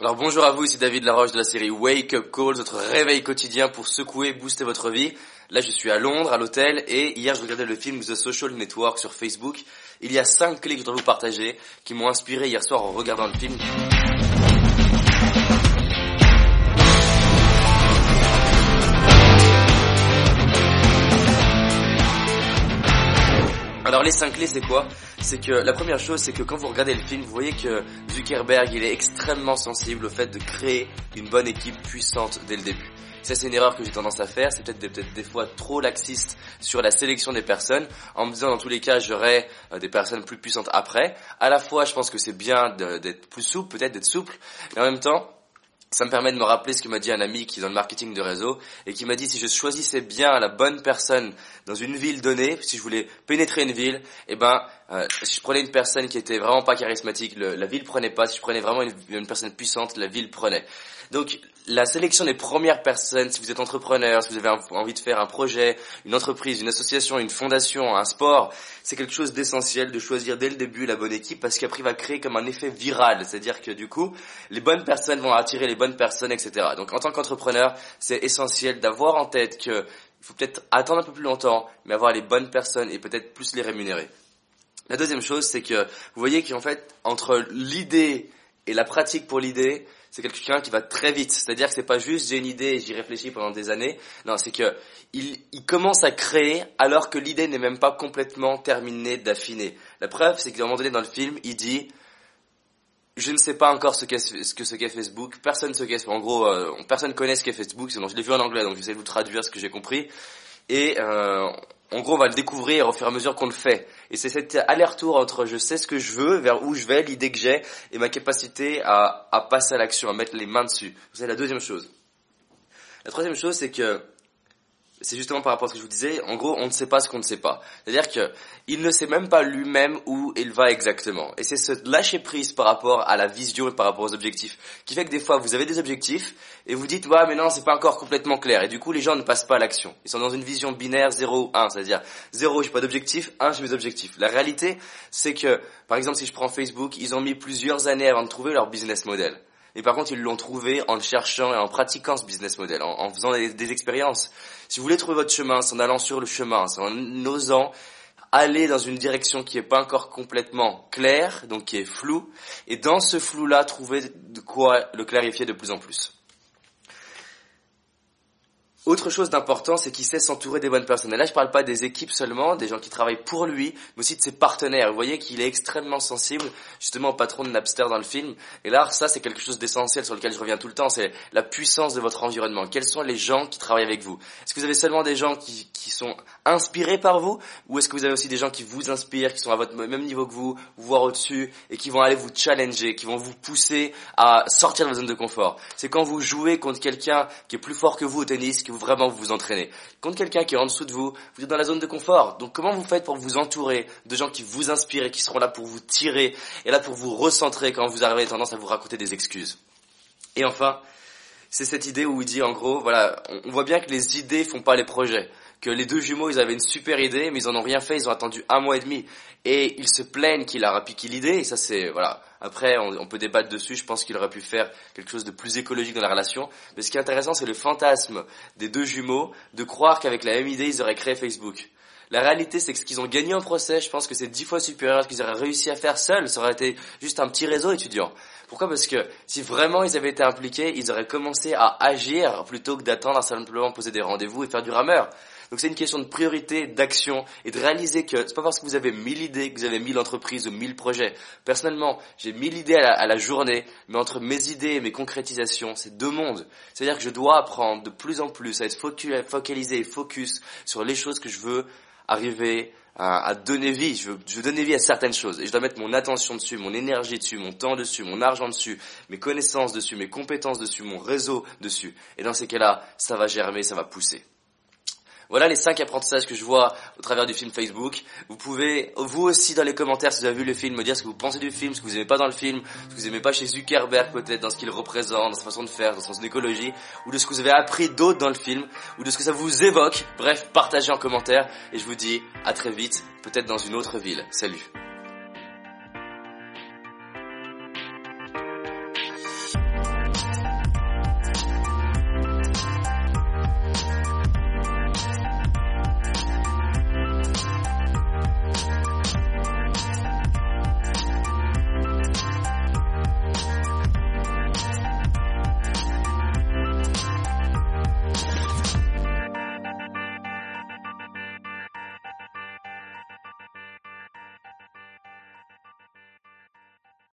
Alors bonjour à vous, ici David Laroche de la série Wake Up Calls, votre réveil quotidien pour secouer, booster votre vie. Là je suis à Londres, à l'hôtel, et hier je regardais le film The Social Network sur Facebook. Il y a cinq clés que je dois vous partager qui m'ont inspiré hier soir en regardant le film. Alors les cinq clés c'est quoi? C'est que la première chose c'est que quand vous regardez le film vous voyez que Zuckerberg il est extrêmement sensible au fait de créer une bonne équipe puissante dès le début. Ça c'est une erreur que j'ai tendance à faire, c'est peut-être peut des fois trop laxiste sur la sélection des personnes en me disant dans tous les cas j'aurai euh, des personnes plus puissantes après. À la fois je pense que c'est bien d'être plus souple, peut-être d'être souple, mais en même temps ça me permet de me rappeler ce que m'a dit un ami qui est dans le marketing de réseau et qui m'a dit si je choisissais bien la bonne personne dans une ville donnée, si je voulais pénétrer une ville, eh ben euh, si je prenais une personne qui était vraiment pas charismatique, la ville prenait pas. Si je prenais vraiment une, personne puissante, la ville prenait. Donc la sélection des premières personnes, si vous êtes entrepreneur, si vous avez envie de faire un projet, une entreprise, une association, une fondation, un sport, c'est quelque chose d'essentiel de choisir dès le début la bonne équipe parce qu'après il va créer comme un effet viral, c'est-à-dire que du coup les bonnes personnes vont attirer les bonnes personnes, etc. Donc en tant qu'entrepreneur, c'est essentiel d'avoir en tête que il faut peut-être attendre un peu plus longtemps, mais avoir les bonnes personnes et peut-être plus les rémunérer. La deuxième chose, c'est que vous voyez qu'en fait, entre l'idée et la pratique pour l'idée, c'est quelqu'un qui va très vite. C'est-à-dire que c'est pas juste j'ai une idée et j'y réfléchis pendant des années. Non, c'est que il, commence à créer alors que l'idée n'est même pas complètement terminée d'affiner. La preuve, c'est qu'à un moment donné dans le film, il dit je ne sais pas encore ce qu'est ce que ce qu'est Facebook. Personne ce qu'est. En gros, euh, personne connaît ce qu'est Facebook. Sinon, je l'ai vu en anglais, donc j'essaie de vous traduire ce que j'ai compris. Et euh, en gros, on va le découvrir au fur et à mesure qu'on le fait. Et c'est cet aller-retour entre je sais ce que je veux, vers où je vais, l'idée que j'ai, et ma capacité à, à passer à l'action, à mettre les mains dessus. C'est la deuxième chose. La troisième chose, c'est que c'est justement par rapport à ce que je vous disais, en gros, on ne sait pas ce qu'on ne sait pas. C'est-à-dire que il ne sait même pas lui-même où il va exactement. Et c'est ce lâcher prise par rapport à la vision et par rapport aux objectifs qui fait que des fois vous avez des objectifs et vous dites ouais mais non c'est pas encore complètement clair et du coup les gens ne passent pas à l'action. Ils sont dans une vision binaire 0 1, c'est-à-dire 0 j'ai pas d'objectif, 1 j'ai mes objectifs. La réalité c'est que par exemple si je prends Facebook, ils ont mis plusieurs années avant de trouver leur business model. Et par contre, ils l'ont trouvé en le cherchant et en pratiquant ce business model, en, faisant des, des, expériences. Si vous voulez trouver votre chemin, c'est en allant sur le chemin, c'est en osant aller dans une direction qui n'est pas encore complètement claire, donc qui est floue, et dans ce flou-là, trouver de quoi le clarifier de plus en plus. Autre chose d'important, c'est qu'il sait s'entourer des bonnes personnes. Et là, je parle pas des équipes seulement, des gens qui travaillent pour lui, mais aussi de ses partenaires. Vous voyez qu'il est extrêmement sensible, justement, au patron de Napster dans le film. Et là, ça, c'est quelque chose d'essentiel sur lequel je reviens tout le temps, c'est la puissance de votre environnement. Quels sont les gens qui travaillent avec vous? Est-ce que vous avez seulement des gens qui, qui sont inspirés par vous, ou est-ce que vous avez aussi des gens qui vous inspirent, qui sont à votre même niveau que vous, voire au-dessus, et qui vont aller vous challenger, qui vont vous pousser à sortir de votre zone de confort? C'est quand vous jouez contre quelqu'un qui est plus fort que vous au tennis, que vous vraiment vous entraînez. Contre quelqu'un qui est en dessous de vous, vous êtes dans la zone de confort. Donc comment vous faites pour vous entourer de gens qui vous inspirent et qui seront là pour vous tirer et là pour vous recentrer quand vous avez tendance à vous raconter des excuses? Et enfin, c'est cette idée où il dit en gros, voilà, on voit bien que les idées font pas les projets que les deux jumeaux, ils avaient une super idée, mais ils en ont rien fait, ils ont attendu un mois et demi. Et ils se plaignent qu'il a piqué l'idée, et ça c'est, voilà. Après, on, peut débattre dessus, je pense qu'il aurait pu faire quelque chose de plus écologique dans la relation. Mais ce qui est intéressant, c'est le fantasme des deux jumeaux de croire qu'avec la même idée, ils auraient créé Facebook. La réalité, c'est que ce qu'ils ont gagné en procès, je pense que c'est dix fois supérieur à ce qu'ils auraient réussi à faire seuls. Ça aurait été juste un petit réseau étudiant. Pourquoi? Parce que si vraiment ils avaient été impliqués, ils auraient commencé à agir plutôt que d'attendre à simplement poser des rendez-vous et faire du rameur. Donc c'est une question de priorité, d'action et de réaliser que c'est pas parce que vous avez mille idées que vous avez mille entreprises ou mille projets. Personnellement, j'ai mille idées à la, journée, mais entre mes idées et mes concrétisations, c'est deux mondes. C'est-à-dire que je dois apprendre de plus en plus à être focalisé et focus sur les choses que je veux arriver à, donner vie. Je veux, je veux, donner vie à certaines choses. Et je dois mettre mon attention dessus, mon énergie dessus, mon temps dessus, mon argent dessus, mes connaissances dessus, mes compétences dessus, mon réseau dessus. Et dans ces cas-là, ça va germer, ça va pousser. Voilà les cinq apprentissages que je vois au travers du film Facebook. Vous pouvez, vous aussi, dans les commentaires, si vous avez vu le film, me dire ce que vous pensez du film, ce que vous aimez pas dans le film, ce que vous aimez pas chez Zuckerberg peut-être, dans ce qu'il représente, dans sa façon de faire, dans son écologie, ou de ce que vous avez appris d'autres dans le film, ou de ce que ça vous évoque. Bref, partagez en commentaire, et je vous dis à très vite, peut-être dans une autre ville. Salut